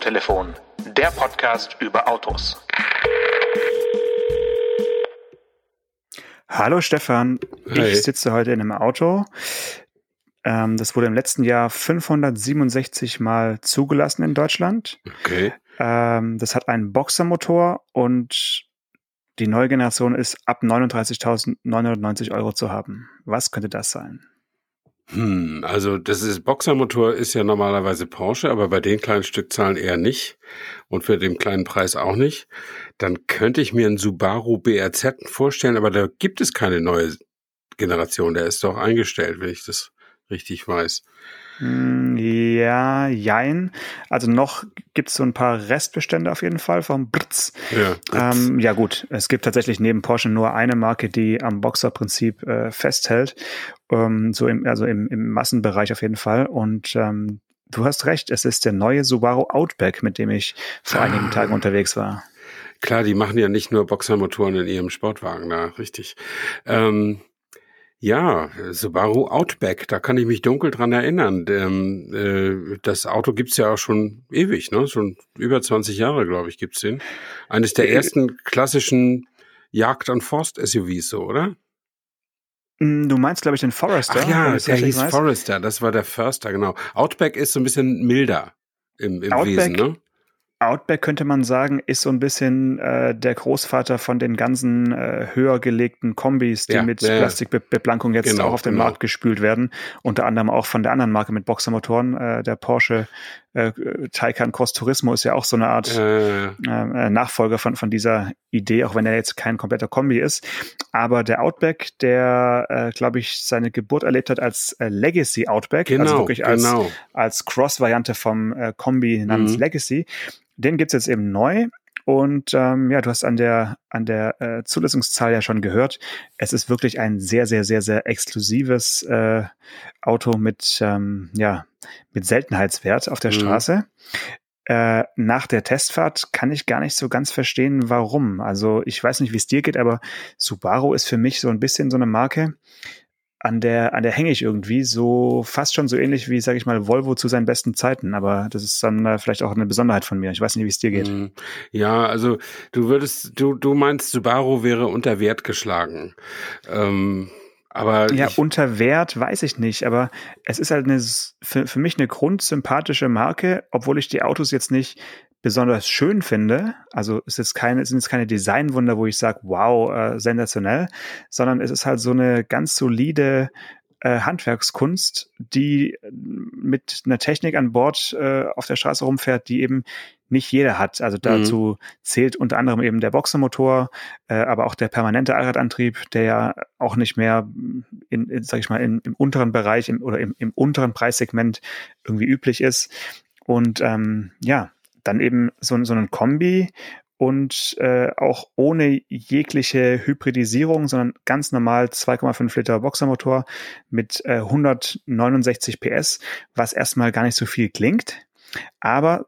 Autotelefon, der Podcast über Autos. Hallo Stefan, Hi. ich sitze heute in einem Auto. Ähm, das wurde im letzten Jahr 567 Mal zugelassen in Deutschland. Okay. Ähm, das hat einen Boxermotor und die neue Generation ist ab 39.990 Euro zu haben. Was könnte das sein? Hm, also das ist Boxermotor ist ja normalerweise Porsche, aber bei den kleinen Stückzahlen eher nicht und für den kleinen Preis auch nicht. Dann könnte ich mir einen Subaru BRZ vorstellen, aber da gibt es keine neue Generation. Der ist doch eingestellt, wenn ich das richtig weiß. Hm, Ja, jein. Also noch gibt es so ein paar Restbestände auf jeden Fall vom Britz. Ja. Ähm, ja gut, es gibt tatsächlich neben Porsche nur eine Marke, die am Boxer-Prinzip äh, festhält. Ähm, so im, also im, im Massenbereich auf jeden Fall. Und ähm, du hast recht, es ist der neue Subaru Outback, mit dem ich vor Ah. einigen Tagen unterwegs war. Klar, die machen ja nicht nur Boxermotoren in ihrem Sportwagen da, richtig. Ähm, ja, Subaru Outback, da kann ich mich dunkel dran erinnern. Ähm, äh, das Auto gibt's ja auch schon ewig, ne? Schon über 20 Jahre, glaube ich, gibt's den. Eines der Äh, ersten klassischen Jagd- und Forst-SUVs, so, oder? Hm, Du meinst, glaube ich, den Forester? Ach ja, der hieß weiß. Forester, das war der Förster, genau. Outback ist so ein bisschen milder im, im Outback Wesen, ne? Outback könnte man sagen, ist so ein bisschen äh, der Großvater von den ganzen äh, höher gelegten Kombis, die Ja, mit ja. Plastikbeplankung jetzt Genau, auch auf den genau. Markt gespült werden. Unter anderem auch von der anderen Marke mit Boxermotoren. Äh, der Porsche äh, Taycan Cross Turismo ist ja auch so eine Art Äh, äh, Nachfolger von, von dieser Idee, auch wenn er jetzt kein kompletter Kombi ist. Aber der Outback, der, äh, glaube ich, seine Geburt erlebt hat als äh, Legacy Outback, genau, also wirklich als, genau. als Cross-Variante vom äh, Kombi namens Mhm. Legacy. Den gibt's jetzt eben neu. Und ähm, ja, du hast an der an der äh, Zulassungszahl ja schon gehört. Es ist wirklich ein sehr, sehr, sehr, sehr exklusives äh, Auto mit ähm, ja mit Seltenheitswert auf der Mhm. Straße. Äh, nach der Testfahrt kann ich gar nicht so ganz verstehen, warum. Also ich weiß nicht, wie es dir geht, aber Subaru ist für mich so ein bisschen so eine Marke, an der, an der hänge ich irgendwie so fast schon so ähnlich wie, sage ich mal, Volvo zu seinen besten Zeiten. Aber das ist dann vielleicht auch eine Besonderheit von mir. Ich weiß nicht, wie es dir geht. Mhm. Ja, also du würdest, du, du meinst, Subaru wäre unter Wert geschlagen. Ähm, aber Ja, unter Wert weiß ich nicht, aber es ist halt eine, für, für mich eine grundsympathische Marke, obwohl ich die Autos jetzt nicht besonders schön finde. Also es ist keine, es sind jetzt keine Designwunder, wo ich sage, wow, äh, sensationell, sondern es ist halt so eine ganz solide äh, Handwerkskunst, die äh, mit einer Technik an Bord äh, auf der Straße rumfährt, die eben nicht jeder hat. Also dazu zählt unter anderem eben der Boxermotor, äh, aber auch der permanente Allradantrieb, der ja auch nicht mehr in, in sag ich mal, in, im unteren Bereich im, oder im, im unteren Preissegment irgendwie üblich ist. Und ähm, ja, dann eben so, so ein Kombi und äh, auch ohne jegliche Hybridisierung, sondern ganz normal 2,5 Liter Boxermotor mit äh, 169 PS, was erstmal gar nicht so viel klingt. Aber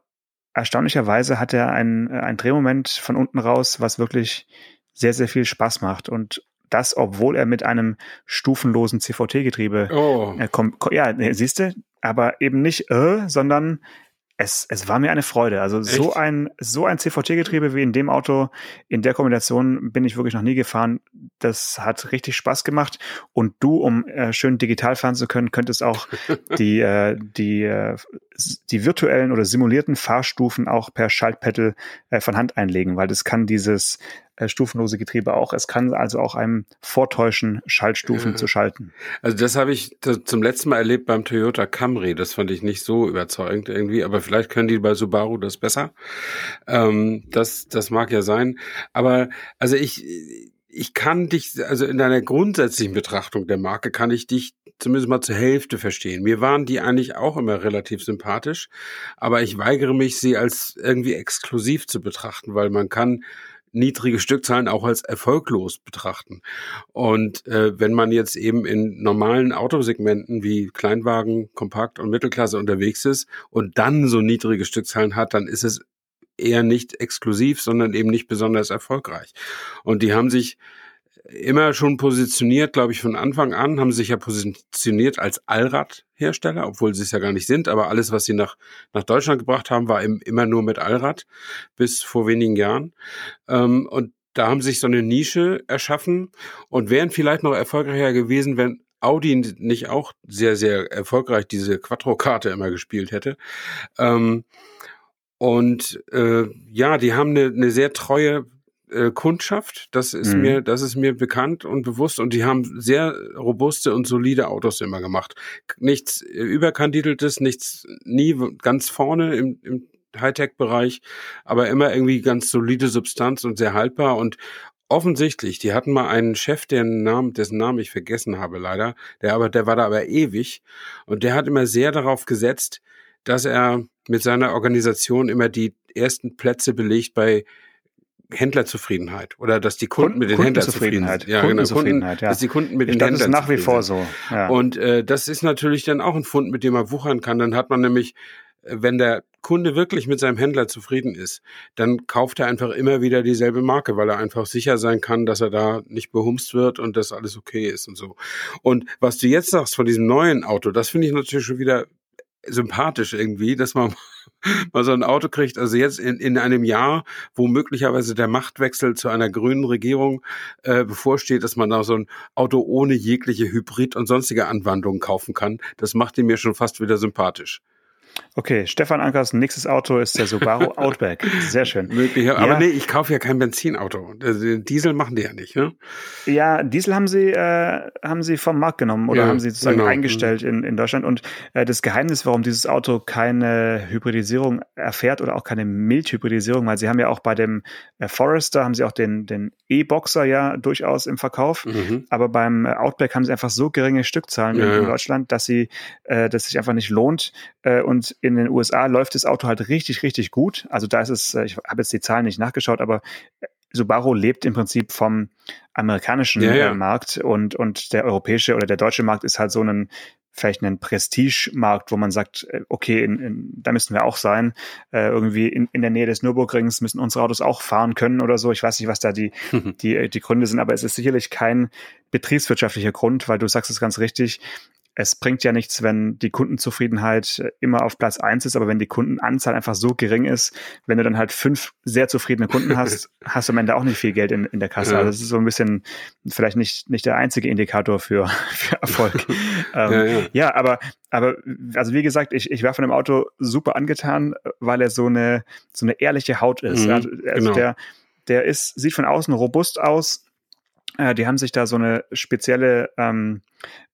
erstaunlicherweise hat er ein, äh, ein Drehmoment von unten raus, was wirklich sehr, sehr viel Spaß macht. Und das, obwohl er mit einem stufenlosen CVT-Getriebe oh, äh, komm, ko- ja, siehst du, aber eben nicht äh, sondern es, es war mir eine Freude. Also so Echt? ein, so ein CVT-Getriebe wie in dem Auto, in der Kombination bin ich wirklich noch nie gefahren. Das hat richtig Spaß gemacht. Und du, um äh, schön digital fahren zu können, könntest auch die, äh, die, äh, die virtuellen oder simulierten Fahrstufen auch per Schaltpedal äh, von Hand einlegen, weil das kann dieses stufenlose Getriebe auch. Es kann also auch einem vortäuschen, Schaltstufen Ja. zu schalten. also das habe ich zum letzten Mal erlebt beim Toyota Camry. Das fand ich nicht so überzeugend irgendwie, aber vielleicht können die bei Subaru das besser. Ähm, das, das mag ja sein. Aber also ich, ich kann dich, also in deiner grundsätzlichen Betrachtung der Marke kann ich dich zumindest mal zur Hälfte verstehen. Mir waren die eigentlich auch immer relativ sympathisch, aber ich weigere mich, sie als irgendwie exklusiv zu betrachten, weil man kann niedrige Stückzahlen auch als erfolglos betrachten. Und äh, wenn man jetzt eben in normalen Autosegmenten wie Kleinwagen, Kompakt und Mittelklasse unterwegs ist und dann so niedrige Stückzahlen hat, dann ist es eher nicht exklusiv, sondern eben nicht besonders erfolgreich. Und die haben sich immer schon positioniert, glaube ich, von Anfang an, haben sich ja positioniert als Allradhersteller Hersteller, obwohl sie es ja gar nicht sind, aber alles, was sie nach, nach Deutschland gebracht haben, war im, immer nur mit Allrad bis vor wenigen Jahren. Ähm, und da haben sich so eine Nische erschaffen und wären vielleicht noch erfolgreicher gewesen, wenn Audi nicht auch sehr, sehr erfolgreich diese Quattro-Karte immer gespielt hätte. Ähm, und äh, ja, die haben eine, eine sehr treue äh, Kundschaft. Das ist mhm. mir, das ist mir bekannt und bewusst. Und die haben sehr robuste und solide Autos immer gemacht. Nichts überkandideltes, nichts nie ganz vorne im, im Hightech-Bereich, aber immer irgendwie ganz solide Substanz und sehr haltbar und offensichtlich, die hatten mal einen Chef, deren Namen, dessen Namen ich vergessen habe leider, der aber, der war da aber ewig und der hat immer sehr darauf gesetzt, dass er mit seiner Organisation immer die ersten Plätze belegt bei Händlerzufriedenheit oder dass die Kunden, Kunden mit den Händlern zufrieden sind. Ja, genau. Kunden, ja. Dass die Kunden mit ich den glaub, Händlern das ist nach wie vor so. Ja. Und äh, das ist natürlich dann auch ein Fund, mit dem man wuchern kann. Dann hat man nämlich, äh, wenn der Kunde wirklich mit seinem Händler zufrieden ist, dann kauft er einfach immer wieder dieselbe Marke, weil er einfach sicher sein kann, dass er da nicht behumst wird und dass alles okay ist und so. Und was du jetzt sagst von diesem neuen Auto, das finde ich natürlich schon wieder sympathisch irgendwie, dass man mal so ein Auto kriegt. Also jetzt in, in einem Jahr, wo möglicherweise der Machtwechsel zu einer grünen Regierung äh, bevorsteht, dass man da so ein Auto ohne jegliche Hybrid und sonstige Anwandlungen kaufen kann. Das macht ihn mir schon fast wieder sympathisch. Okay, Stefan Ankers nächstes Auto ist der Subaru Outback. Sehr schön. Möglich, ja. aber nee, ich kaufe ja kein Benzinauto. Diesel machen die ja nicht, ne? Ja, Diesel haben sie, äh, haben sie vom Markt genommen oder ja, haben sie sozusagen genau. eingestellt in, in Deutschland. Und äh, das Geheimnis, warum dieses Auto keine Hybridisierung erfährt oder auch keine Mildhybridisierung, weil sie haben ja auch bei dem äh, Forester haben sie auch den, den E-Boxer ja durchaus im Verkauf. Mhm. Aber beim Outback haben sie einfach so geringe Stückzahlen ja, in, in Deutschland, dass sie, äh, dass sich einfach nicht lohnt. Äh, und und in den USA läuft das Auto halt richtig, richtig gut. Also da ist es, äh, ich habe jetzt die Zahlen nicht nachgeschaut, aber äh, Subaru lebt im Prinzip vom amerikanischen ja, ja. Äh, Markt und, und der europäische oder der deutsche Markt ist halt so ein vielleicht ein Prestige-Markt, wo man sagt, okay, in, in, da müssen wir auch sein. Äh, irgendwie in, in der Nähe des Nürburgrings müssen unsere Autos auch fahren können oder so. Ich weiß nicht, was da die, die, die Gründe sind, aber es ist sicherlich kein betriebswirtschaftlicher Grund, weil du sagst es ganz richtig es bringt ja nichts, wenn die Kundenzufriedenheit immer auf Platz eins ist, aber wenn die Kundenanzahl einfach so gering ist, wenn du dann halt fünf sehr zufriedene Kunden hast, hast du am Ende auch nicht viel Geld in, in der Kasse. Ja. Also das ist so ein bisschen vielleicht nicht, nicht der einzige Indikator für, für Erfolg. ähm, ja, ja. ja, aber, aber also wie gesagt, ich, ich war von dem Auto super angetan, weil er so eine, so eine ehrliche Haut ist. Mhm, also, also genau. der, der ist, sieht von außen robust aus, äh, die haben sich da so eine spezielle ähm,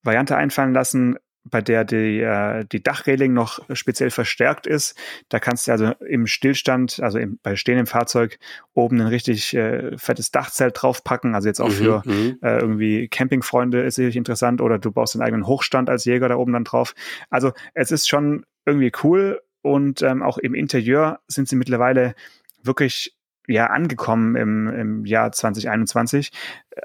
Variante einfallen lassen, bei der die, äh, die Dachreling noch speziell verstärkt ist. Da kannst du also im Stillstand, also im, bei stehendem Fahrzeug, oben ein richtig äh, fettes Dachzelt draufpacken. Also jetzt auch mhm, für mhm. äh, irgendwie Campingfreunde ist sicherlich interessant oder du baust einen eigenen Hochstand als Jäger da oben dann drauf. Also es ist schon irgendwie cool und ähm, auch im Interieur sind sie mittlerweile wirklich ja angekommen im, im Jahr 2021.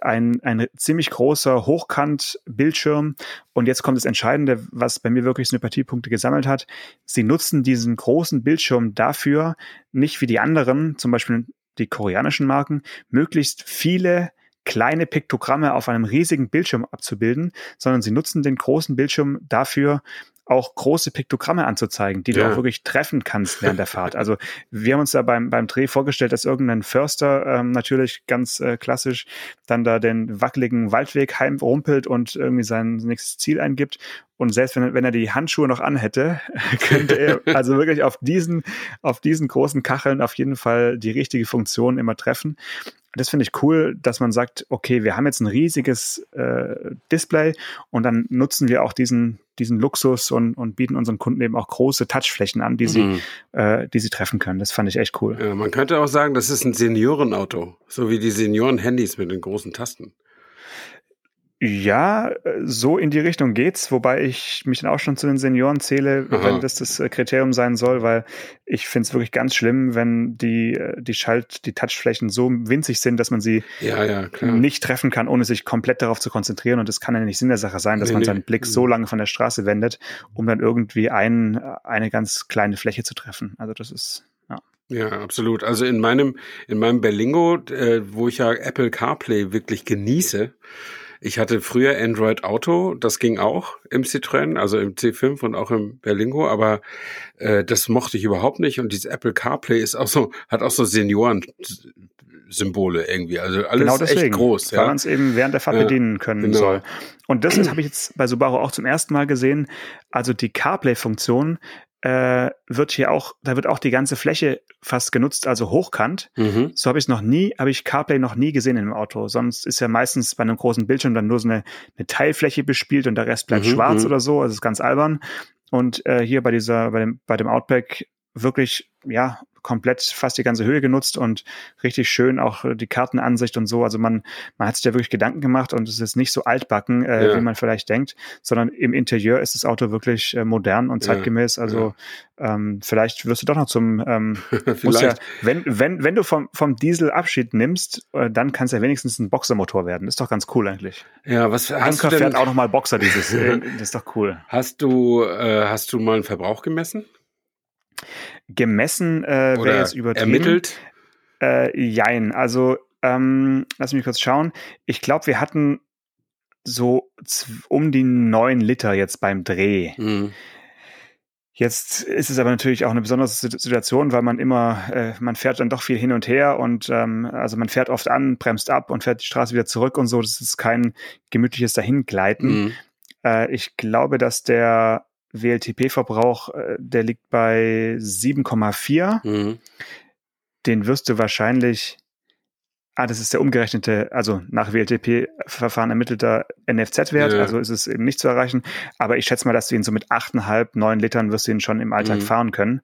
Ein, ein ziemlich großer Hochkant-Bildschirm. Und jetzt kommt das Entscheidende, was bei mir wirklich Sympathiepunkte gesammelt hat. Sie nutzen diesen großen Bildschirm dafür, nicht wie die anderen, zum Beispiel die koreanischen Marken, möglichst viele kleine Piktogramme auf einem riesigen Bildschirm abzubilden, sondern sie nutzen den großen Bildschirm dafür, auch große Piktogramme anzuzeigen, die ja. du auch wirklich treffen kannst während der Fahrt. Also wir haben uns da beim, beim Dreh vorgestellt, dass irgendein Förster ähm, natürlich ganz äh, klassisch dann da den wackeligen Waldweg heimrumpelt und irgendwie sein nächstes Ziel eingibt. Und selbst wenn, wenn er die Handschuhe noch anhätte, könnte er also wirklich auf diesen, auf diesen großen Kacheln auf jeden Fall die richtige Funktion immer treffen das finde ich cool, dass man sagt, okay, wir haben jetzt ein riesiges äh, Display und dann nutzen wir auch diesen, diesen Luxus und, und bieten unseren Kunden eben auch große Touchflächen an, die sie, mhm. äh, die sie treffen können. Das fand ich echt cool. Ja, man könnte auch sagen, das ist ein Seniorenauto, so wie die Senioren-Handys mit den großen Tasten. Ja, so in die Richtung geht's, wobei ich mich dann auch schon zu den Senioren zähle, Aha. wenn das das äh, Kriterium sein soll, weil ich finde es wirklich ganz schlimm, wenn die, äh, die Schalt, die Touchflächen so winzig sind, dass man sie ja, ja, nicht treffen kann, ohne sich komplett darauf zu konzentrieren. Und das kann ja nicht Sinn der Sache sein, dass nee, man seinen nee. Blick so lange von der Straße wendet, um dann irgendwie ein, eine ganz kleine Fläche zu treffen. Also das ist, ja. Ja, absolut. Also in meinem, in meinem Berlingo, äh, wo ich ja Apple CarPlay wirklich genieße, Ich hatte früher Android Auto, das ging auch im Citroën, also im C5 und auch im Berlingo, aber äh, das mochte ich überhaupt nicht. Und dieses Apple CarPlay ist auch so, hat auch so Senioren Symbole irgendwie. Also alles genau deswegen, echt groß. Ja? Weil man es eben während der Fahrt ja, bedienen können genau. soll. Und das habe ich jetzt bei Subaru auch zum ersten Mal gesehen. Also die CarPlay-Funktion äh, wird hier auch, da wird auch die ganze Fläche fast genutzt, also hochkant. Mhm. So habe ich es noch nie, habe ich CarPlay noch nie gesehen im Auto. Sonst ist ja meistens bei einem großen Bildschirm dann nur so eine, eine Teilfläche bespielt und der Rest bleibt mhm, schwarz mhm. oder so. Also ist ganz albern. Und äh, hier bei dieser, bei dem, bei dem Outback wirklich, ja, komplett fast die ganze Höhe genutzt und richtig schön auch die Kartenansicht und so. Also man, man hat sich da wirklich Gedanken gemacht und es ist nicht so altbacken, äh, ja. wie man vielleicht denkt, sondern im Interieur ist das Auto wirklich äh, modern und zeitgemäß. Also ja. ähm, vielleicht wirst du doch noch zum ähm, muss ja, wenn, wenn, wenn du vom, vom Diesel Abschied nimmst, äh, dann kann es ja wenigstens ein Boxermotor werden. Ist doch ganz cool eigentlich. Ja, was hast Anker du denn? fährt auch nochmal Boxer dieses. Äh, das ist doch cool. Hast du, äh, hast du mal einen Verbrauch gemessen? Gemessen äh, wäre jetzt übertrieben. Ermittelt? Äh, jein. Also, ähm, lass mich kurz schauen. Ich glaube, wir hatten so um die neun Liter jetzt beim Dreh. Mhm. Jetzt ist es aber natürlich auch eine besondere Situation, weil man immer, äh, man fährt dann doch viel hin und her und ähm, also man fährt oft an, bremst ab und fährt die Straße wieder zurück und so. Das ist kein gemütliches Dahingleiten. Mhm. Äh, ich glaube, dass der WLTP-Verbrauch, äh, der liegt bei 7,4. Mhm. Den wirst du wahrscheinlich, ah, das ist der umgerechnete, also nach WLTP-Verfahren ermittelter NFZ-Wert, ja. also ist es eben nicht zu erreichen. Aber ich schätze mal, dass du ihn so mit 8,5, 9 Litern wirst du ihn schon im Alltag mhm. fahren können.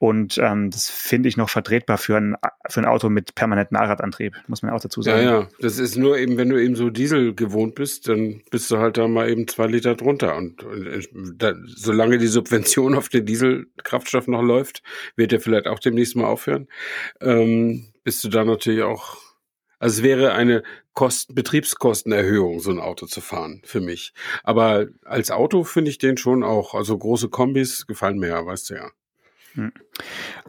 Und ähm, das finde ich noch vertretbar für ein, für ein Auto mit permanentem Allradantrieb, muss man auch dazu sagen. Ja, ja. Das ist nur eben, wenn du eben so Diesel gewohnt bist, dann bist du halt da mal eben zwei Liter drunter. Und, und äh, da, solange die Subvention auf den Dieselkraftstoff noch läuft, wird der vielleicht auch demnächst mal aufhören, ähm, bist du da natürlich auch. Also es wäre eine Kosten, Betriebskostenerhöhung, so ein Auto zu fahren, für mich. Aber als Auto finde ich den schon auch. Also große Kombis gefallen mir ja, weißt du ja. Hm.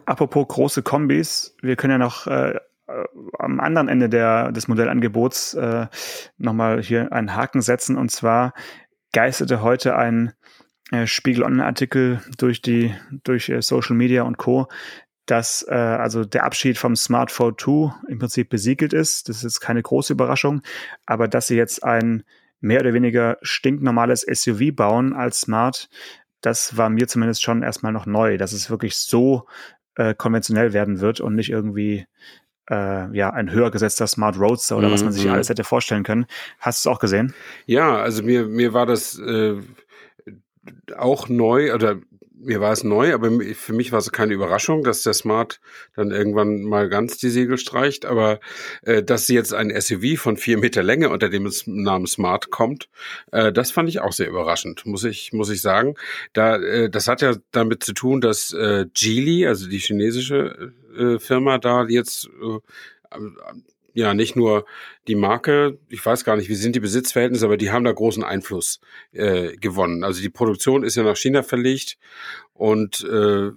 Apropos große Kombis, wir können ja noch äh, äh, am anderen Ende der, des Modellangebots äh, nochmal hier einen Haken setzen. Und zwar geisterte heute ein äh, Spiegel Online-Artikel durch die durch äh, Social Media und Co., dass äh, also der Abschied vom Smartphone 2 im Prinzip besiegelt ist. Das ist jetzt keine große Überraschung, aber dass sie jetzt ein mehr oder weniger stinknormales SUV bauen als Smart, das war mir zumindest schon erstmal noch neu, dass es wirklich so äh, konventionell werden wird und nicht irgendwie äh, ja ein höher gesetzter Smart Roadster oder mhm. was man sich mhm. alles hätte vorstellen können. Hast du es auch gesehen? Ja, also mir mir war das äh, auch neu oder mir war es neu, aber für mich war es keine Überraschung, dass der Smart dann irgendwann mal ganz die Segel streicht. Aber äh, dass jetzt ein SUV von vier Meter Länge unter dem Namen Smart kommt, äh, das fand ich auch sehr überraschend, muss ich muss ich sagen. Da äh, das hat ja damit zu tun, dass äh, Geely, also die chinesische äh, Firma, da jetzt äh, ja nicht nur die Marke, ich weiß gar nicht, wie sind die Besitzverhältnisse, aber die haben da großen Einfluss äh, gewonnen. Also die Produktion ist ja nach China verlegt und äh,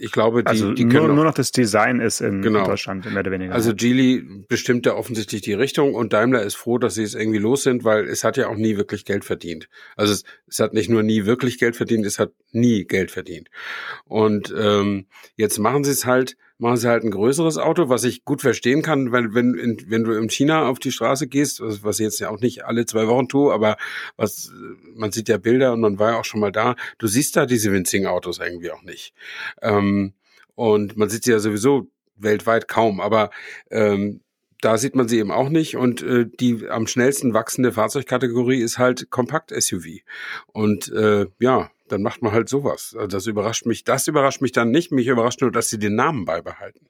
ich glaube, die, also die können nur, nur noch das Design ist in genau. Deutschland mehr oder weniger. Also Geely bestimmt da offensichtlich die Richtung und Daimler ist froh, dass sie es irgendwie los sind, weil es hat ja auch nie wirklich Geld verdient. Also es, es hat nicht nur nie wirklich Geld verdient, es hat nie Geld verdient. Und ähm, jetzt machen sie es halt machen sie halt ein größeres Auto, was ich gut verstehen kann, weil wenn, in, wenn du in China auf die Straße gehst, was, was ich jetzt ja auch nicht alle zwei Wochen tue, aber was man sieht ja Bilder und man war ja auch schon mal da, du siehst da diese winzigen Autos irgendwie auch nicht. Ähm, und man sieht sie ja sowieso weltweit kaum, aber ähm, da sieht man sie eben auch nicht. Und äh, die am schnellsten wachsende Fahrzeugkategorie ist halt Kompakt-SUV. Und äh, ja, dann macht man halt sowas. Also das überrascht mich. Das überrascht mich dann nicht. Mich überrascht nur, dass sie den Namen beibehalten.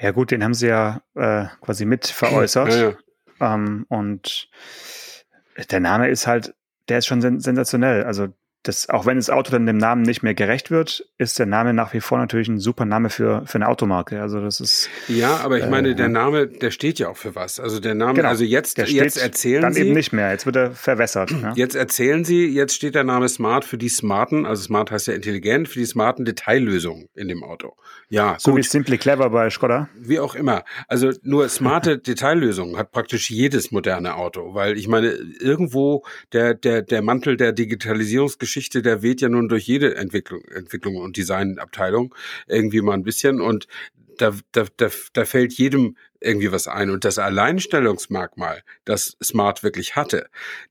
Ja gut, den haben sie ja äh, quasi mit veräußert. ja, ja. Ähm, und der Name ist halt, der ist schon sen sensationell. Also das, auch wenn das Auto dann dem Namen nicht mehr gerecht wird, ist der Name nach wie vor natürlich ein super Name für, für eine Automarke. Also das ist. Ja, aber ich äh, meine, der Name, der steht ja auch für was. Also der Name, genau, also jetzt, jetzt erzählen dann Sie. eben nicht mehr. Jetzt wird er verwässert. Ja? Jetzt erzählen Sie, jetzt steht der Name Smart für die smarten, also Smart heißt ja intelligent, für die smarten Detaillösungen in dem Auto. Ja, so gut. wie Simply Clever bei Skoda. Wie auch immer. Also nur smarte Detaillösungen hat praktisch jedes moderne Auto, weil ich meine, irgendwo der, der, der Mantel der Digitalisierungsgeschichte, der weht ja nun durch jede Entwicklung, Entwicklung und Designabteilung irgendwie mal ein bisschen und da, da, da, da fällt jedem irgendwie was ein. Und das Alleinstellungsmerkmal, das Smart wirklich hatte,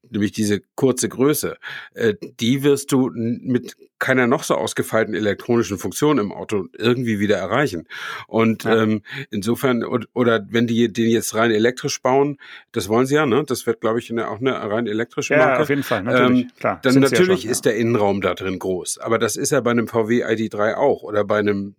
nämlich diese kurze Größe, äh, die wirst du mit keiner noch so ausgefeilten elektronischen Funktion im Auto irgendwie wieder erreichen. Und ja. ähm, insofern, oder wenn die den jetzt rein elektrisch bauen, das wollen sie ja, ne? Das wird, glaube ich, eine, auch eine rein elektrische Marke. Ja, auf jeden Fall, natürlich. Ähm, Klar, dann natürlich ja schon, ist der Innenraum da drin groß. Aber das ist ja bei einem VW ID3 auch oder bei einem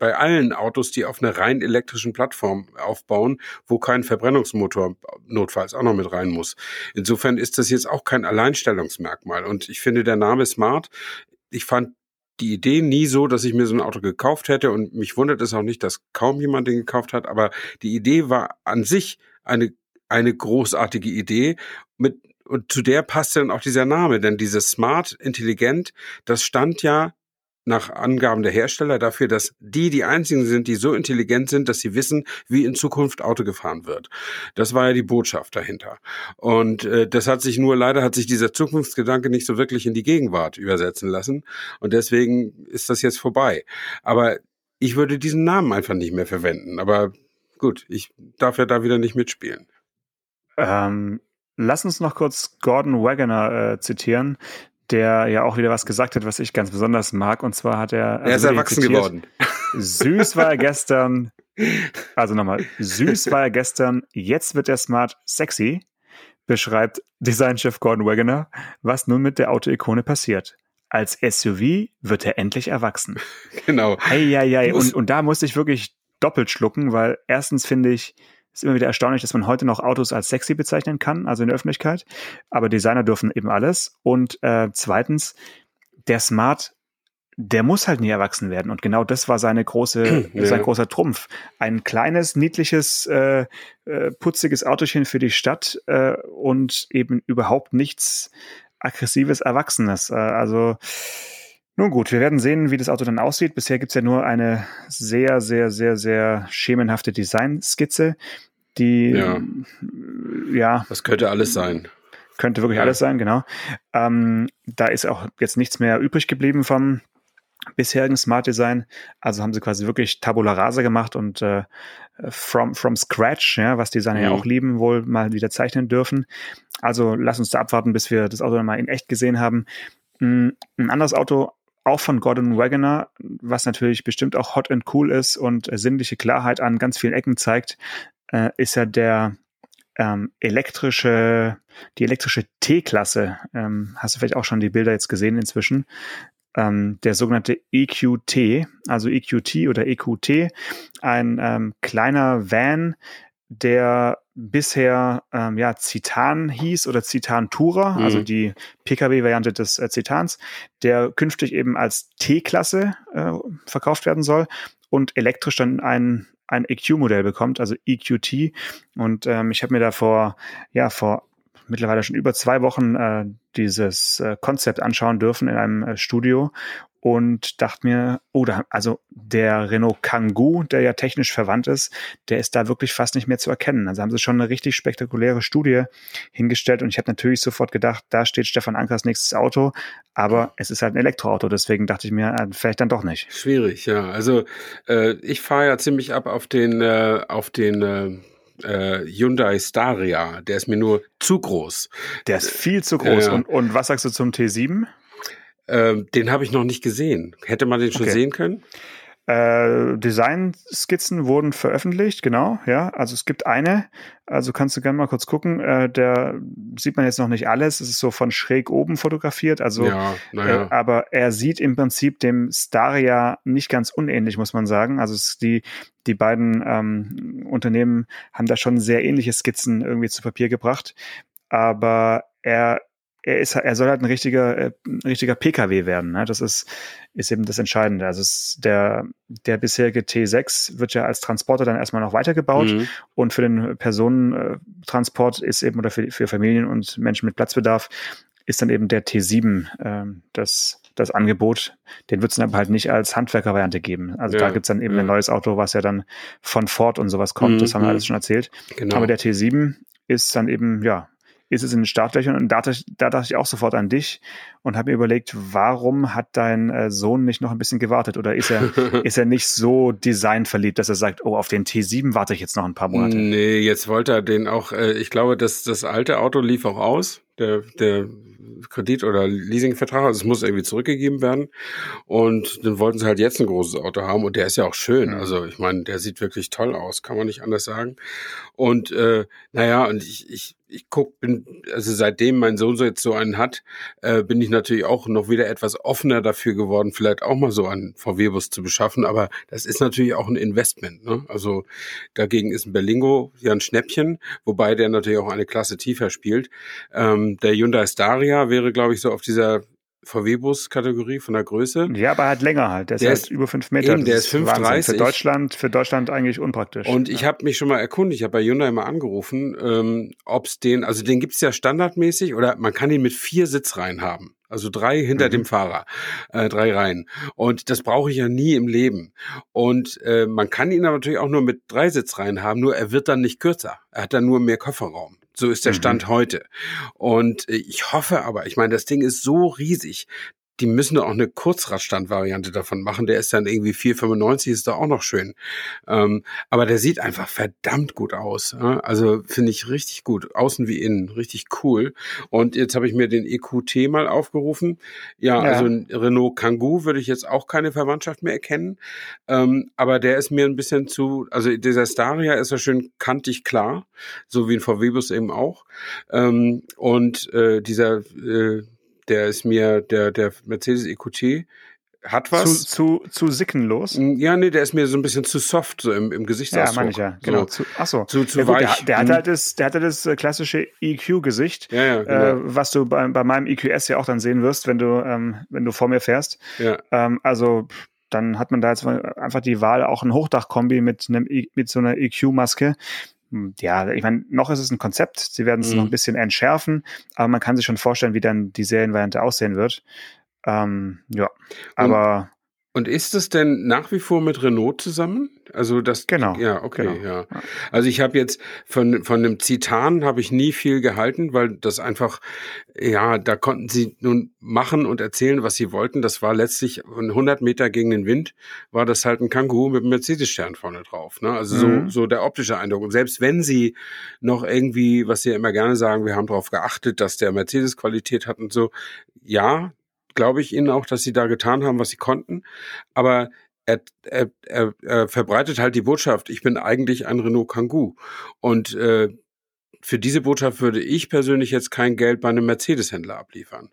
bei allen Autos, die auf einer rein elektrischen Plattform aufbauen, wo kein Verbrennungsmotor notfalls auch noch mit rein muss. Insofern ist das jetzt auch kein Alleinstellungsmerkmal. Und ich finde, der Name Smart, ich fand die Idee nie so, dass ich mir so ein Auto gekauft hätte und mich wundert es auch nicht, dass kaum jemand den gekauft hat, aber die Idee war an sich eine, eine großartige Idee mit und zu der passt dann auch dieser Name, denn dieses Smart, intelligent, das stand ja nach Angaben der Hersteller dafür, dass die die einzigen sind, die so intelligent sind, dass sie wissen, wie in Zukunft Auto gefahren wird. Das war ja die Botschaft dahinter. Und äh, das hat sich nur leider hat sich dieser Zukunftsgedanke nicht so wirklich in die Gegenwart übersetzen lassen und deswegen ist das jetzt vorbei. Aber ich würde diesen Namen einfach nicht mehr verwenden. Aber gut, ich darf ja da wieder nicht mitspielen. Ähm, Lass uns noch kurz Gordon Wagoner äh, zitieren, der ja auch wieder was gesagt hat, was ich ganz besonders mag. Und zwar hat er. Also er ist erwachsen zitiert, geworden. Süß war er gestern. Also nochmal, süß war er gestern, jetzt wird er smart sexy, beschreibt Designchef Gordon Wagoner, was nun mit der Autoikone passiert. Als SUV wird er endlich erwachsen. Genau. Heieiei. Und, und da musste ich wirklich doppelt schlucken, weil erstens finde ich, ist immer wieder erstaunlich, dass man heute noch Autos als sexy bezeichnen kann, also in der Öffentlichkeit. Aber Designer dürfen eben alles. Und äh, zweitens, der Smart, der muss halt nie erwachsen werden. Und genau das war seine große, ja. sein großer Trumpf. Ein kleines, niedliches, äh, äh, putziges Autochen für die Stadt äh, und eben überhaupt nichts aggressives Erwachsenes. Äh, also nun gut, wir werden sehen, wie das Auto dann aussieht. Bisher gibt's ja nur eine sehr, sehr, sehr, sehr schemenhafte Designskizze, die ja. ja. Das könnte alles sein. Könnte wirklich ja. alles sein, genau. Ähm, da ist auch jetzt nichts mehr übrig geblieben vom bisherigen Smart Design. Also haben sie quasi wirklich Tabula Rasa gemacht und äh, from, from scratch, ja, was Designer mhm. ja auch lieben, wohl mal wieder zeichnen dürfen. Also lass uns da abwarten, bis wir das Auto dann mal in echt gesehen haben. Hm, ein anderes Auto, auch von Gordon Wagoner, was natürlich bestimmt auch hot and cool ist und äh, sinnliche Klarheit an ganz vielen Ecken zeigt, äh, ist ja der ähm, elektrische, die elektrische T-Klasse. Ähm, hast du vielleicht auch schon die Bilder jetzt gesehen inzwischen? Ähm, der sogenannte EQT, also EQT oder EQT, ein ähm, kleiner Van, der bisher ähm, ja Citan hieß oder Citan Tourer, mhm. also die Pkw-Variante des äh, Citans, der künftig eben als T-Klasse äh, verkauft werden soll und elektrisch dann ein ein EQ-Modell bekommt, also EQT. Und ähm, ich habe mir da vor ja vor mittlerweile schon über zwei Wochen äh, dieses äh, Konzept anschauen dürfen in einem äh, Studio und dachte mir, oh, da, also der Renault Kangoo, der ja technisch verwandt ist, der ist da wirklich fast nicht mehr zu erkennen. Also haben sie schon eine richtig spektakuläre Studie hingestellt und ich habe natürlich sofort gedacht, da steht Stefan Ankers nächstes Auto, aber es ist halt ein Elektroauto, deswegen dachte ich mir, äh, vielleicht dann doch nicht. Schwierig, ja. Also äh, ich fahre ja ziemlich ab auf den, äh, auf den äh äh, Hyundai Staria, der ist mir nur zu groß. Der ist viel zu groß. Ja. Und, und was sagst du zum T7? Ähm, den habe ich noch nicht gesehen. Hätte man den schon okay. sehen können? Äh, Designskizzen wurden veröffentlicht, genau, ja. Also es gibt eine, also kannst du gerne mal kurz gucken. Äh, der sieht man jetzt noch nicht alles, es ist so von schräg oben fotografiert, also ja, ja. Äh, aber er sieht im Prinzip dem Staria nicht ganz unähnlich, muss man sagen. Also die, die beiden ähm, Unternehmen haben da schon sehr ähnliche Skizzen irgendwie zu Papier gebracht. Aber er er ist, er soll halt ein richtiger, äh, ein richtiger PKW werden. Ne? Das ist, ist eben das Entscheidende. Also es, der, der bisherige T6 wird ja als Transporter dann erstmal noch weitergebaut mhm. und für den Personentransport ist eben oder für, für Familien und Menschen mit Platzbedarf ist dann eben der T7 äh, das, das Angebot. Den wird es dann aber halt nicht als Handwerkervariante geben. Also ja, da gibt's dann eben ja. ein neues Auto, was ja dann von Ford und sowas kommt. Mhm. Das haben wir alles schon erzählt. Genau. Aber der T7 ist dann eben, ja, ist es in den Startlöchern und da, da dachte ich auch sofort an dich und habe mir überlegt, warum hat dein äh, Sohn nicht noch ein bisschen gewartet oder ist er, ist er nicht so designverliebt, dass er sagt, oh, auf den T7 warte ich jetzt noch ein paar Monate? Nee, jetzt wollte er den auch, äh, ich glaube, dass das alte Auto lief auch aus, der, der Kredit- oder Leasingvertrag, also es muss irgendwie zurückgegeben werden. Und dann wollten sie halt jetzt ein großes Auto haben und der ist ja auch schön. Mhm. Also ich meine, der sieht wirklich toll aus, kann man nicht anders sagen. Und äh, naja, und ich, ich, ich guck, bin, also seitdem mein Sohn so jetzt so einen hat, äh, bin ich natürlich auch noch wieder etwas offener dafür geworden, vielleicht auch mal so einen VW-Bus zu beschaffen. Aber das ist natürlich auch ein Investment. Ne? Also dagegen ist ein Berlingo ja ein Schnäppchen, wobei der natürlich auch eine Klasse tiefer spielt. Ähm, der Hyundai Staria wäre, glaube ich, so auf dieser VW-Bus-Kategorie von der Größe. Ja, aber halt länger halt. Der, der ist halt über fünf Meter. Eben, der ist 5,30. Für Deutschland, für Deutschland eigentlich unpraktisch. Und ich habe mich schon mal erkundigt, ich habe bei Hyundai mal angerufen, ähm, ob es den, also den gibt's ja standardmäßig oder man kann ihn mit vier Sitzreihen haben. Also drei hinter mhm. dem Fahrer, äh, drei Reihen. Und das brauche ich ja nie im Leben. Und äh, man kann ihn aber natürlich auch nur mit drei Sitzreihen haben, nur er wird dann nicht kürzer. Er hat dann nur mehr Kofferraum. So ist der Stand mhm. heute. Und äh, ich hoffe aber, ich meine, das Ding ist so riesig, die müssen doch auch eine Kurzradstand-Variante davon machen. Der ist dann irgendwie 4,95, ist da auch noch schön. Ähm, aber der sieht einfach verdammt gut aus. Ja? Also finde ich richtig gut. Außen wie innen. Richtig cool. Und jetzt habe ich mir den EQT mal aufgerufen. Ja, ja. also ein Renault Kangoo würde ich jetzt auch keine Verwandtschaft mehr erkennen. Ähm, aber der ist mir ein bisschen zu, also dieser Staria ist ja schön kantig klar. So wie ein VW-Bus eben auch. Ähm, und äh, dieser äh, der ist mir, der, der Mercedes EQT hat was. Zu, zu, zu sickenlos? Ja, nee, der ist mir so ein bisschen zu soft, so im, im Gesichtsausdruck. Ja, meine ich ja, genau. So, ach so. Zu, zu ja, gut, weich. Der, der, hat mhm. halt das, der hatte das äh, klassische EQ-Gesicht, ja, ja, genau. äh, was du bei, bei meinem EQS ja auch dann sehen wirst, wenn du, ähm, wenn du vor mir fährst. Ja. Ähm, also, dann hat man da jetzt einfach die Wahl, auch ein Hochdachkombi mit einem, mit so einer EQ-Maske ja, ich meine, noch ist es ein Konzept. Sie werden es mhm. noch ein bisschen entschärfen, aber man kann sich schon vorstellen, wie dann die Serienvariante aussehen wird. Ähm, ja, aber. Und, ist es denn nach wie vor mit Renault zusammen? Also das genau. Ja, okay, genau. ja. Also ich habe jetzt von von dem Zitan habe ich nie viel gehalten, weil das einfach ja, da konnten sie nun machen und erzählen, was sie wollten. Das war letztlich 100 Meter gegen den Wind, war das halt ein Känguru mit einem Mercedes-Stern vorne drauf. Ne? Also mhm. so so der optische Eindruck. Und selbst wenn sie noch irgendwie, was sie ja immer gerne sagen, wir haben darauf geachtet, dass der Mercedes Qualität hat und so, ja, glaube ich ihnen auch, dass sie da getan haben, was sie konnten. Aber er, er, er, er verbreitet halt die Botschaft, ich bin eigentlich ein Renault Kangoo. Und äh, für diese Botschaft würde ich persönlich jetzt kein Geld bei einem Mercedes-Händler abliefern.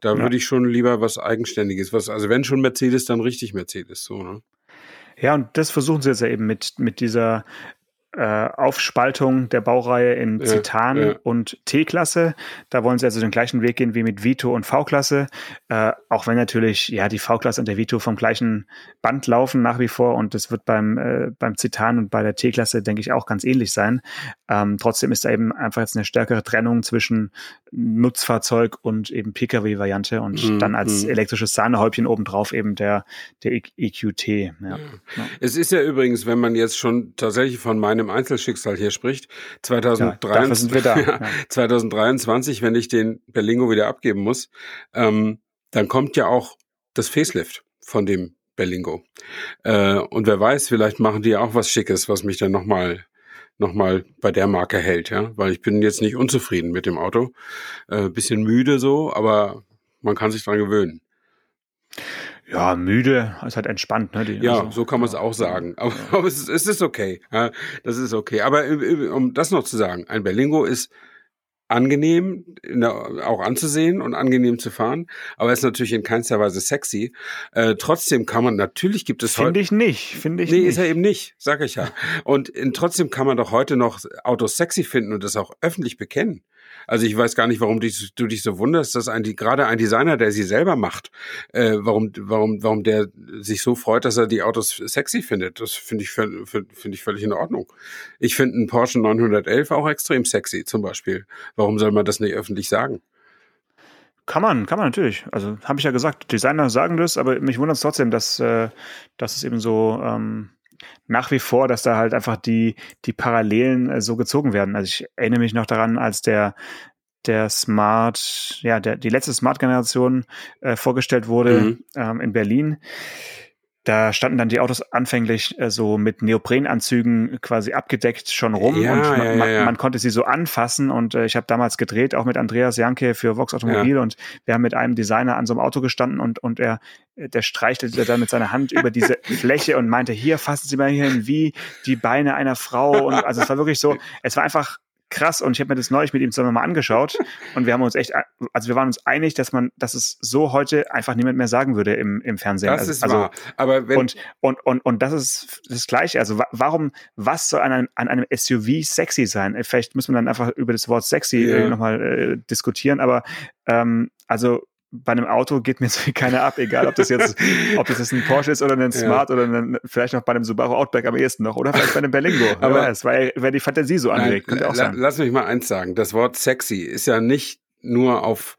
Da ja. würde ich schon lieber was Eigenständiges, was, also wenn schon Mercedes, dann richtig Mercedes, so, ne? Ja, und das versuchen sie jetzt ja eben mit, mit dieser äh, Aufspaltung der Baureihe in Zitan ja, ja. und T-Klasse. Da wollen sie also den gleichen Weg gehen wie mit Vito und V-Klasse. Äh, auch wenn natürlich ja die V-Klasse und der Vito vom gleichen Band laufen nach wie vor und das wird beim, äh, beim Zitan und bei der T-Klasse, denke ich, auch ganz ähnlich sein. Ähm, trotzdem ist da eben einfach jetzt eine stärkere Trennung zwischen Nutzfahrzeug und eben Pkw-Variante und mhm. dann als mhm. elektrisches Sahnehäubchen obendrauf eben der, der EQT. Ja. Es ist ja übrigens, wenn man jetzt schon tatsächlich von meinem Einzelschicksal hier spricht, 2023, ja, 2023 wenn ich den Berlingo wieder abgeben muss, ähm, dann kommt ja auch das Facelift von dem Berlingo. Äh, und wer weiß, vielleicht machen die auch was Schickes, was mich dann nochmal nochmal bei der Marke hält, ja, weil ich bin jetzt nicht unzufrieden mit dem Auto. Äh, bisschen müde so, aber man kann sich dran gewöhnen. Ja, müde, ist halt entspannt, ne? Die, ja, also, so kann man es auch sagen. Aber, ja. aber es, ist, es ist okay. Ja, das ist okay. Aber um das noch zu sagen, ein Berlingo ist angenehm der, auch anzusehen und angenehm zu fahren, aber ist natürlich in keinster Weise sexy. Äh, trotzdem kann man, natürlich gibt es Finde ich nicht, finde ich nee, nicht. ist er eben nicht, sag ich ja. Und in, trotzdem kann man doch heute noch Autos sexy finden und das auch öffentlich bekennen. Also ich weiß gar nicht, warum dich, du dich so wunderst, dass ein, gerade ein Designer, der sie selber macht, äh, warum, warum, warum der sich so freut, dass er die Autos sexy findet. Das finde ich, finde ich völlig in Ordnung. Ich finde einen Porsche 911 auch extrem sexy, zum Beispiel. Warum soll man das nicht öffentlich sagen? Kann man, kann man natürlich. Also habe ich ja gesagt, Designer sagen das, aber mich wundert es trotzdem, dass, äh, dass es eben so ähm, nach wie vor, dass da halt einfach die, die Parallelen äh, so gezogen werden. Also ich erinnere mich noch daran, als der der Smart, ja, der, die letzte Smart-Generation äh, vorgestellt wurde mhm. ähm, in Berlin. Da standen dann die Autos anfänglich äh, so mit Neoprenanzügen quasi abgedeckt schon rum ja, und man, ja, man, man, konnte sie so anfassen und äh, ich habe damals gedreht, auch mit Andreas Janke für Vox Automobil und wir haben mit einem Designer an so einem Auto gestanden und, und er, der streichelte dann mit seiner Hand über diese Fläche und meinte, hier fassen Sie mal hin wie die Beine einer Frau und also es war wirklich so, es war einfach krass und ich habe mir das neulich mit ihm zusammen mal angeschaut und wir haben uns echt, also wir waren uns einig, dass man, dass es so heute einfach niemand mehr sagen würde im, im Fernsehen. Das also, ist also, wahr. Aber wenn und, und, und, und das ist das Gleiche. Also warum, was soll an einem, an einem SUV sexy sein? Vielleicht muss man dann einfach über das Wort sexy äh, nochmal äh, diskutieren, aber ähm, also bei einem Auto geht mir so keiner ab, egal ob das jetzt, ob das jetzt ein Porsche ist oder ein Smart ja. oder ein, vielleicht noch bei einem Subaru Outback am ehesten noch oder vielleicht bei einem Berlingo. Aber es weil, weil die Fantasie so anregt. Nein, la, lass mich mal eins sagen. Das Wort sexy ist ja nicht nur auf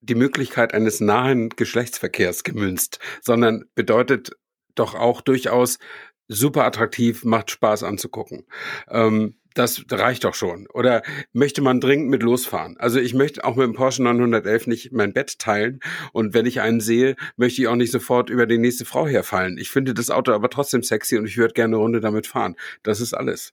die Möglichkeit eines nahen Geschlechtsverkehrs gemünzt, sondern bedeutet doch auch durchaus super attraktiv, macht Spaß anzugucken. Ähm, das reicht doch schon. Oder möchte man dringend mit losfahren? Also ich möchte auch mit dem Porsche 911 nicht mein Bett teilen und wenn ich einen sehe, möchte ich auch nicht sofort über die nächste Frau herfallen. Ich finde das Auto aber trotzdem sexy und ich würde gerne eine Runde damit fahren. Das ist alles.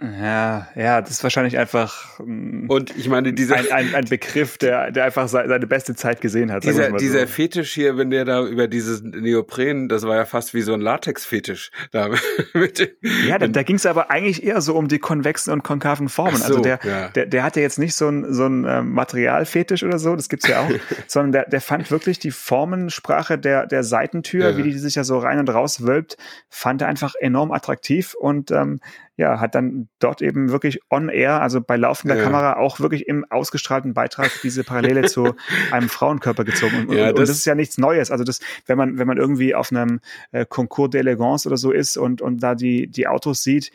Ja, ja, das ist wahrscheinlich einfach mm, und ich meine dieser ein, ein, ein Begriff, der der einfach seine beste Zeit gesehen hat. Dieser, dieser so. Fetisch hier, wenn der da über dieses Neopren, das war ja fast wie so ein Latex-Fetisch. Da ja, da, da ging es aber eigentlich eher so um die konvexen und konkaven Formen. Also so, also der, ja. der der hat ja jetzt nicht so ein so ein ähm, Materialfetisch oder so, das gibt's ja auch, sondern der der fand wirklich die Formensprache der der Seitentür, ja. wie die sich ja so rein und raus wölbt, fand er einfach enorm attraktiv und ähm, ja, hat dann dort eben wirklich on air, also bei laufender ja. Kamera auch wirklich im ausgestrahlten Beitrag diese Parallele zu einem Frauenkörper gezogen. Und, ja, und, das, das, ist ja nichts Neues. Also das, wenn man, wenn man irgendwie auf einem äh, Concours d'Elegance oder so ist und, und da die, die Autos sieht,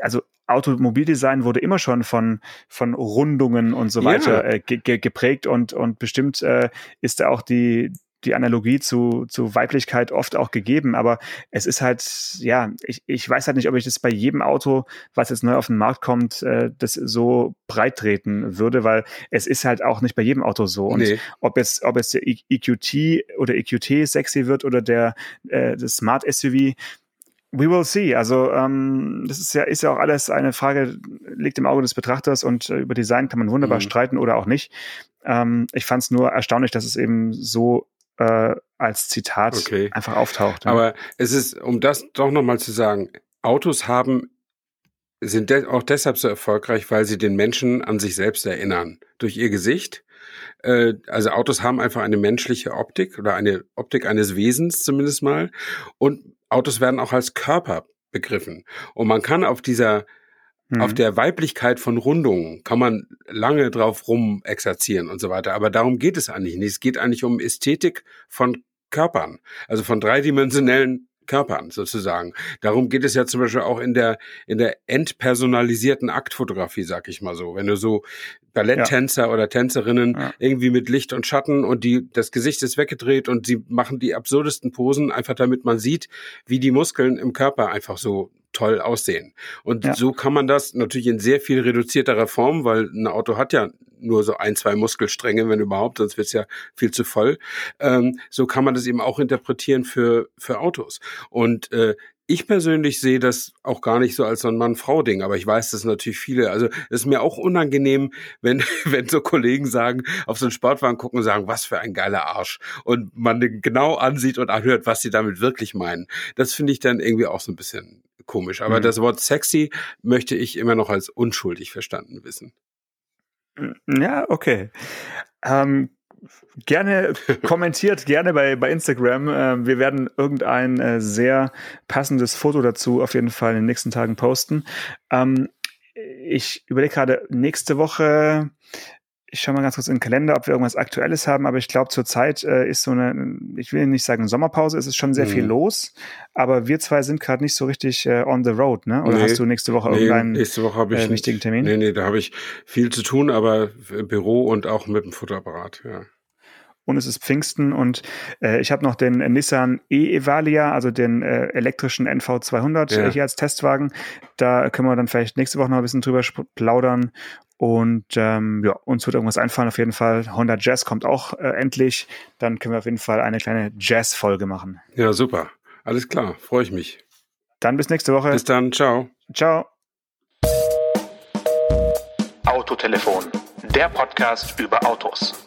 also Automobildesign wurde immer schon von, von Rundungen und so weiter ja. äh, ge geprägt und, und bestimmt äh, ist da auch die, die Analogie zu, zu Weiblichkeit oft auch gegeben, aber es ist halt, ja, ich, ich weiß halt nicht, ob ich das bei jedem Auto, was jetzt neu auf den Markt kommt, äh, das so breit treten würde, weil es ist halt auch nicht bei jedem Auto so. Und nee. ob jetzt, ob jetzt der EQT oder EQT sexy wird oder der äh, das Smart SUV, We will see. Also ähm, das ist ja ist ja auch alles eine Frage, liegt im Auge des Betrachters und äh, über Design kann man wunderbar mhm. streiten oder auch nicht. Ähm, ich fand es nur erstaunlich, dass es eben so äh, als Zitat okay. einfach auftaucht. Ja. Aber es ist, um das doch nochmal zu sagen, Autos haben sind de auch deshalb so erfolgreich, weil sie den Menschen an sich selbst erinnern. Durch ihr Gesicht. Äh, also Autos haben einfach eine menschliche Optik oder eine Optik eines Wesens zumindest mal. Und Autos werden auch als Körper begriffen. Und man kann auf dieser auf mhm. der Weiblichkeit von Rundungen kann man lange drauf rum exerzieren und so weiter. Aber darum geht es eigentlich nicht. Es geht eigentlich um Ästhetik von Körpern, also von dreidimensionellen Körpern sozusagen. Darum geht es ja zum Beispiel auch in der in der entpersonalisierten Aktfotografie, sag ich mal so. Wenn du so Balletttänzer ja. oder Tänzerinnen ja. irgendwie mit Licht und Schatten und die das Gesicht ist weggedreht und sie machen die absurdesten Posen einfach damit man sieht, wie die Muskeln im Körper einfach so toll aussehen. Und ja. so kann man das natürlich in sehr viel reduzierterer Form, weil ein Auto hat ja nur so ein, zwei Muskelstränge, wenn überhaupt, sonst wird's ja viel zu voll. Ähm, so kann man das eben auch interpretieren für, für Autos. Und äh, ich persönlich sehe das auch gar nicht so als so ein Mann-Frau-Ding, aber ich weiß, dass natürlich viele, also es ist mir auch unangenehm, wenn, wenn so Kollegen sagen, auf so einen Sportwagen gucken und sagen, was für ein geiler Arsch. Und man den genau ansieht und anhört, was sie damit wirklich meinen. Das finde ich dann irgendwie auch so ein bisschen komisch. Aber mhm. das Wort sexy möchte ich immer noch als unschuldig verstanden wissen. Ja, okay. Ähm, gerne kommentiert, gerne bei, bei Instagram. Äh, wir werden irgendein äh, sehr passendes Foto dazu auf jeden Fall in den nächsten Tagen posten. Ähm, ich überlege gerade, nächste Woche ich schaue mal ganz kurz in den Kalender, ob wir irgendwas Aktuelles haben, aber ich glaube, zurzeit äh, ist so eine, ich will nicht sagen Sommerpause, es ist schon sehr mhm. viel los, aber wir zwei sind gerade nicht so richtig äh, on the road, ne? Oder nee, hast du nächste Woche nee, irgendeinen nächste Woche ich äh, wichtigen Termin? Nee, nee, da habe ich viel zu tun, aber Büro und auch mit dem Futterapparat, ja und es ist Pfingsten und äh, ich habe noch den Nissan e-Evalia, also den äh, elektrischen NV200 ja. hier als Testwagen. Da können wir dann vielleicht nächste Woche noch ein bisschen drüber plaudern und ähm, ja, uns wird irgendwas einfallen auf jeden Fall. Honda Jazz kommt auch äh, endlich. Dann können wir auf jeden Fall eine kleine Jazz-Folge machen. Ja, super. Alles klar, freue ich mich. Dann bis nächste Woche. Bis dann, ciao. Ciao. Autotelefon, der Podcast über Autos.